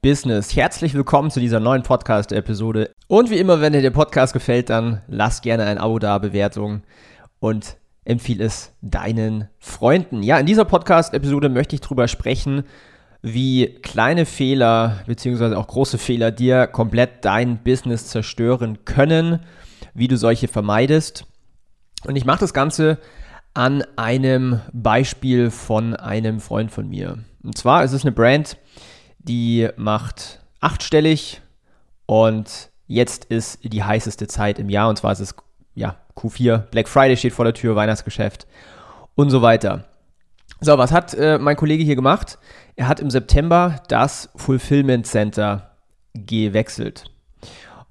Business. Herzlich willkommen zu dieser neuen Podcast-Episode. Und wie immer, wenn dir der Podcast gefällt, dann lass gerne ein Abo da, Bewertung und empfehle es deinen Freunden. Ja, in dieser Podcast-Episode möchte ich darüber sprechen, wie kleine Fehler beziehungsweise auch große Fehler dir komplett dein Business zerstören können, wie du solche vermeidest. Und ich mache das Ganze an einem Beispiel von einem Freund von mir. Und zwar ist es eine Brand, die macht achtstellig und jetzt ist die heißeste Zeit im Jahr und zwar ist es ja Q4, Black Friday steht vor der Tür, Weihnachtsgeschäft und so weiter. So, was hat äh, mein Kollege hier gemacht? Er hat im September das Fulfillment Center gewechselt.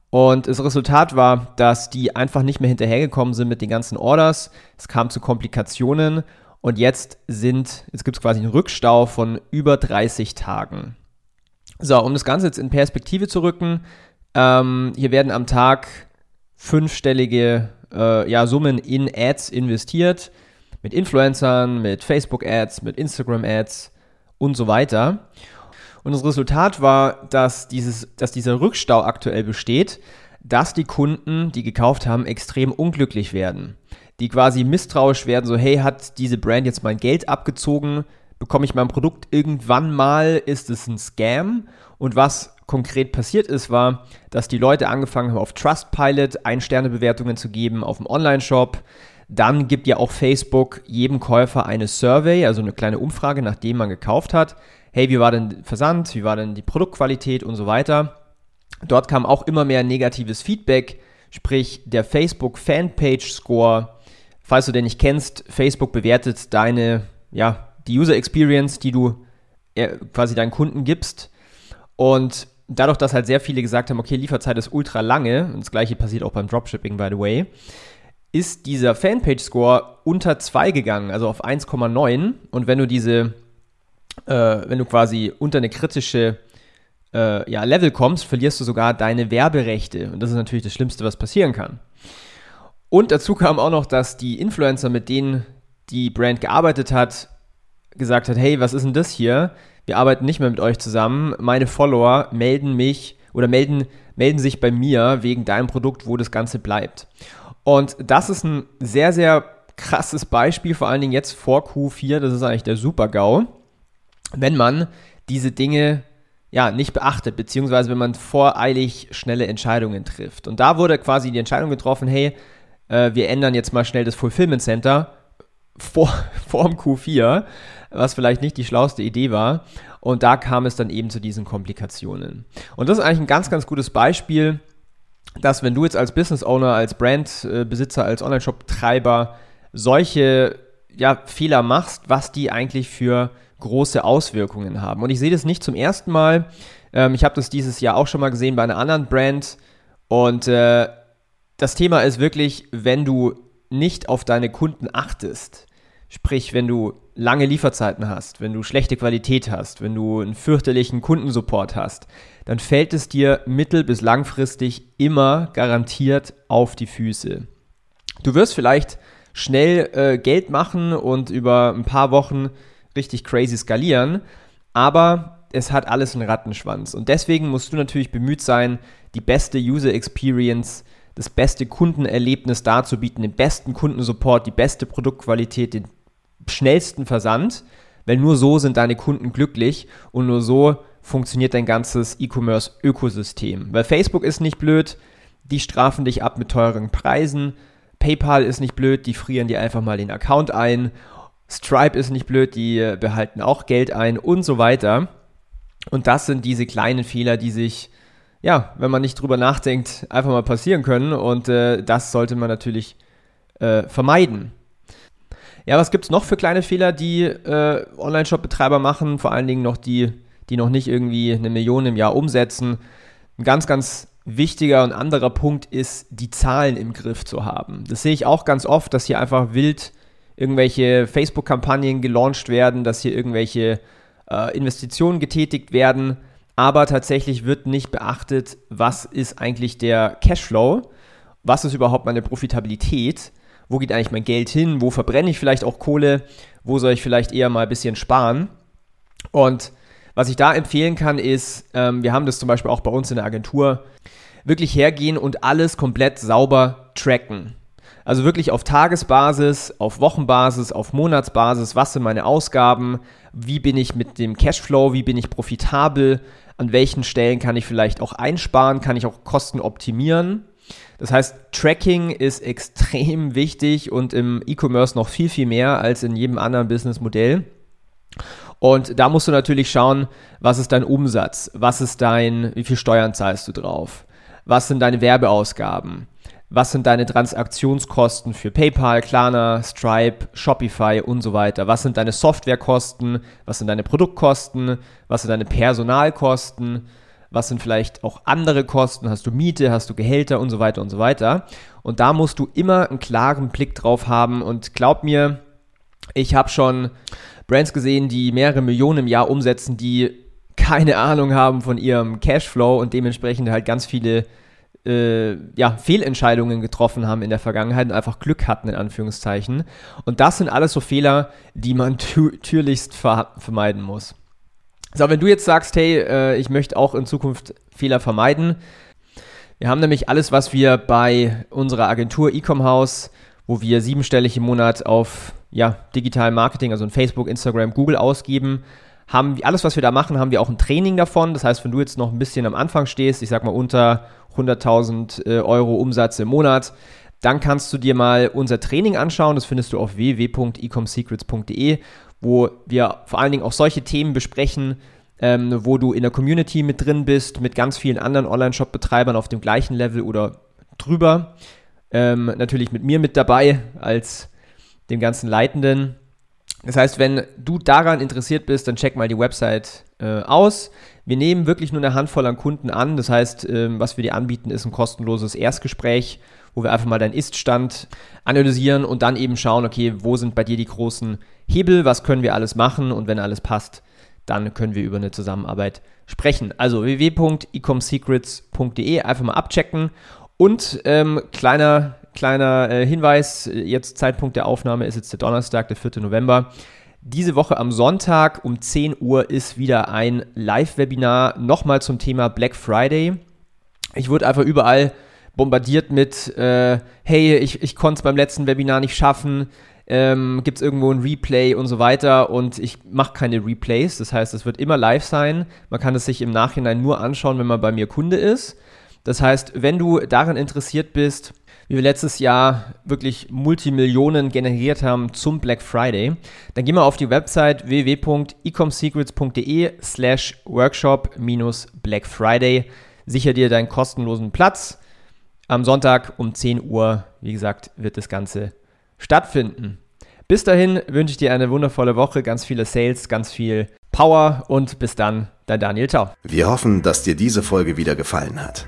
Und das Resultat war, dass die einfach nicht mehr hinterhergekommen sind mit den ganzen Orders. Es kam zu Komplikationen und jetzt sind, jetzt gibt es quasi einen Rückstau von über 30 Tagen. So, um das Ganze jetzt in Perspektive zu rücken, ähm, hier werden am Tag fünfstellige äh, ja, Summen in Ads investiert, mit Influencern, mit Facebook-Ads, mit Instagram-Ads und so weiter. Und das Resultat war, dass, dieses, dass dieser Rückstau aktuell besteht, dass die Kunden, die gekauft haben, extrem unglücklich werden. Die quasi misstrauisch werden, so hey, hat diese Brand jetzt mein Geld abgezogen? Bekomme ich mein Produkt irgendwann mal, ist es ein Scam. Und was konkret passiert ist, war, dass die Leute angefangen haben, auf Trustpilot Ein-Sterne-Bewertungen zu geben auf dem Online-Shop. Dann gibt ja auch Facebook jedem Käufer eine Survey, also eine kleine Umfrage, nachdem man gekauft hat. Hey, wie war denn Versand? Wie war denn die Produktqualität und so weiter? Dort kam auch immer mehr negatives Feedback, sprich der Facebook Fanpage Score. Falls du den nicht kennst, Facebook bewertet deine ja, die User Experience, die du äh, quasi deinen Kunden gibst. Und dadurch, dass halt sehr viele gesagt haben, okay, Lieferzeit ist ultra lange, und das gleiche passiert auch beim Dropshipping, by the way, ist dieser Fanpage-Score unter 2 gegangen, also auf 1,9. Und wenn du diese, äh, wenn du quasi unter eine kritische äh, ja, Level kommst, verlierst du sogar deine Werberechte. Und das ist natürlich das Schlimmste, was passieren kann. Und dazu kam auch noch, dass die Influencer, mit denen die Brand gearbeitet hat, gesagt hat, hey, was ist denn das hier? Wir arbeiten nicht mehr mit euch zusammen. Meine Follower melden mich oder melden, melden sich bei mir wegen deinem Produkt, wo das Ganze bleibt. Und das ist ein sehr, sehr krasses Beispiel, vor allen Dingen jetzt vor Q4, das ist eigentlich der Super-GAU, wenn man diese Dinge ja, nicht beachtet, beziehungsweise wenn man voreilig schnelle Entscheidungen trifft. Und da wurde quasi die Entscheidung getroffen, hey, äh, wir ändern jetzt mal schnell das Fulfillment Center vor, vor dem Q4, was vielleicht nicht die schlauste Idee war. Und da kam es dann eben zu diesen Komplikationen. Und das ist eigentlich ein ganz, ganz gutes Beispiel, dass wenn du jetzt als Business Owner, als Brandbesitzer, als Online-Shop-Treiber solche ja, Fehler machst, was die eigentlich für große Auswirkungen haben. Und ich sehe das nicht zum ersten Mal. Ähm, ich habe das dieses Jahr auch schon mal gesehen bei einer anderen Brand. Und äh, das Thema ist wirklich, wenn du nicht auf deine Kunden achtest, Sprich, wenn du lange Lieferzeiten hast, wenn du schlechte Qualität hast, wenn du einen fürchterlichen Kundensupport hast, dann fällt es dir mittel- bis langfristig immer garantiert auf die Füße. Du wirst vielleicht schnell äh, Geld machen und über ein paar Wochen richtig crazy skalieren, aber es hat alles einen Rattenschwanz. Und deswegen musst du natürlich bemüht sein, die beste User Experience, das beste Kundenerlebnis darzubieten, den besten Kundensupport, die beste Produktqualität, den schnellsten Versand, weil nur so sind deine Kunden glücklich und nur so funktioniert dein ganzes E-Commerce-Ökosystem. Weil Facebook ist nicht blöd, die strafen dich ab mit teuren Preisen. PayPal ist nicht blöd, die frieren dir einfach mal den Account ein. Stripe ist nicht blöd, die behalten auch Geld ein und so weiter. Und das sind diese kleinen Fehler, die sich, ja, wenn man nicht drüber nachdenkt, einfach mal passieren können. Und äh, das sollte man natürlich äh, vermeiden. Ja, was gibt es noch für kleine Fehler, die äh, Online-Shop-Betreiber machen? Vor allen Dingen noch die, die noch nicht irgendwie eine Million im Jahr umsetzen. Ein ganz, ganz wichtiger und anderer Punkt ist, die Zahlen im Griff zu haben. Das sehe ich auch ganz oft, dass hier einfach wild irgendwelche Facebook-Kampagnen gelauncht werden, dass hier irgendwelche äh, Investitionen getätigt werden, aber tatsächlich wird nicht beachtet, was ist eigentlich der Cashflow, was ist überhaupt meine Profitabilität, wo geht eigentlich mein Geld hin, wo verbrenne ich vielleicht auch Kohle, wo soll ich vielleicht eher mal ein bisschen sparen. Und was ich da empfehlen kann, ist, ähm, wir haben das zum Beispiel auch bei uns in der Agentur, wirklich hergehen und alles komplett sauber tracken. Also wirklich auf Tagesbasis, auf Wochenbasis, auf Monatsbasis, was sind meine Ausgaben, wie bin ich mit dem Cashflow, wie bin ich profitabel, an welchen Stellen kann ich vielleicht auch einsparen, kann ich auch Kosten optimieren. Das heißt, Tracking ist extrem wichtig und im E-Commerce noch viel, viel mehr als in jedem anderen Businessmodell. Und da musst du natürlich schauen, was ist dein Umsatz, was ist dein, wie viel Steuern zahlst du drauf, was sind deine Werbeausgaben, was sind deine Transaktionskosten für PayPal, Klarna, Stripe, Shopify und so weiter? Was sind deine Softwarekosten? Was sind deine Produktkosten? Was sind deine Personalkosten? Was sind vielleicht auch andere Kosten? Hast du Miete? Hast du Gehälter und so weiter und so weiter? Und da musst du immer einen klaren Blick drauf haben. Und glaub mir, ich habe schon Brands gesehen, die mehrere Millionen im Jahr umsetzen, die keine Ahnung haben von ihrem Cashflow und dementsprechend halt ganz viele äh, ja, Fehlentscheidungen getroffen haben in der Vergangenheit und einfach Glück hatten, in Anführungszeichen. Und das sind alles so Fehler, die man türlichst ver vermeiden muss. So, wenn du jetzt sagst, hey, äh, ich möchte auch in Zukunft Fehler vermeiden, wir haben nämlich alles, was wir bei unserer Agentur Ecom House, wo wir siebenstellig im Monat auf ja, digital Marketing, also in Facebook, Instagram, Google ausgeben, haben alles, was wir da machen, haben wir auch ein Training davon. Das heißt, wenn du jetzt noch ein bisschen am Anfang stehst, ich sag mal unter 100.000 äh, Euro Umsatz im Monat, dann kannst du dir mal unser Training anschauen. Das findest du auf www.ecomsecrets.de, wo wir vor allen Dingen auch solche Themen besprechen, ähm, wo du in der Community mit drin bist, mit ganz vielen anderen Online-Shop-Betreibern auf dem gleichen Level oder drüber. Ähm, natürlich mit mir mit dabei als dem ganzen Leitenden. Das heißt, wenn du daran interessiert bist, dann check mal die Website äh, aus. Wir nehmen wirklich nur eine Handvoll an Kunden an. Das heißt, ähm, was wir dir anbieten, ist ein kostenloses Erstgespräch, wo wir einfach mal deinen Ist-Stand analysieren und dann eben schauen, okay, wo sind bei dir die großen Hebel, was können wir alles machen und wenn alles passt, dann können wir über eine Zusammenarbeit sprechen. Also www.ecomsecrets.de einfach mal abchecken und ähm, kleiner Kleiner äh, Hinweis, jetzt Zeitpunkt der Aufnahme ist jetzt der Donnerstag, der 4. November. Diese Woche am Sonntag um 10 Uhr ist wieder ein Live-Webinar nochmal zum Thema Black Friday. Ich wurde einfach überall bombardiert mit, äh, hey, ich, ich konnte es beim letzten Webinar nicht schaffen, ähm, gibt es irgendwo ein Replay und so weiter und ich mache keine Replays, das heißt, es wird immer live sein. Man kann es sich im Nachhinein nur anschauen, wenn man bei mir Kunde ist. Das heißt, wenn du daran interessiert bist, wie wir letztes Jahr wirklich Multimillionen generiert haben zum Black Friday, dann geh mal auf die Website www.ecomsecrets.de slash workshop minus Black Friday. Sicher dir deinen kostenlosen Platz. Am Sonntag um 10 Uhr, wie gesagt, wird das Ganze stattfinden. Bis dahin wünsche ich dir eine wundervolle Woche, ganz viele Sales, ganz viel Power und bis dann, dein Daniel. Ciao. Wir hoffen, dass dir diese Folge wieder gefallen hat.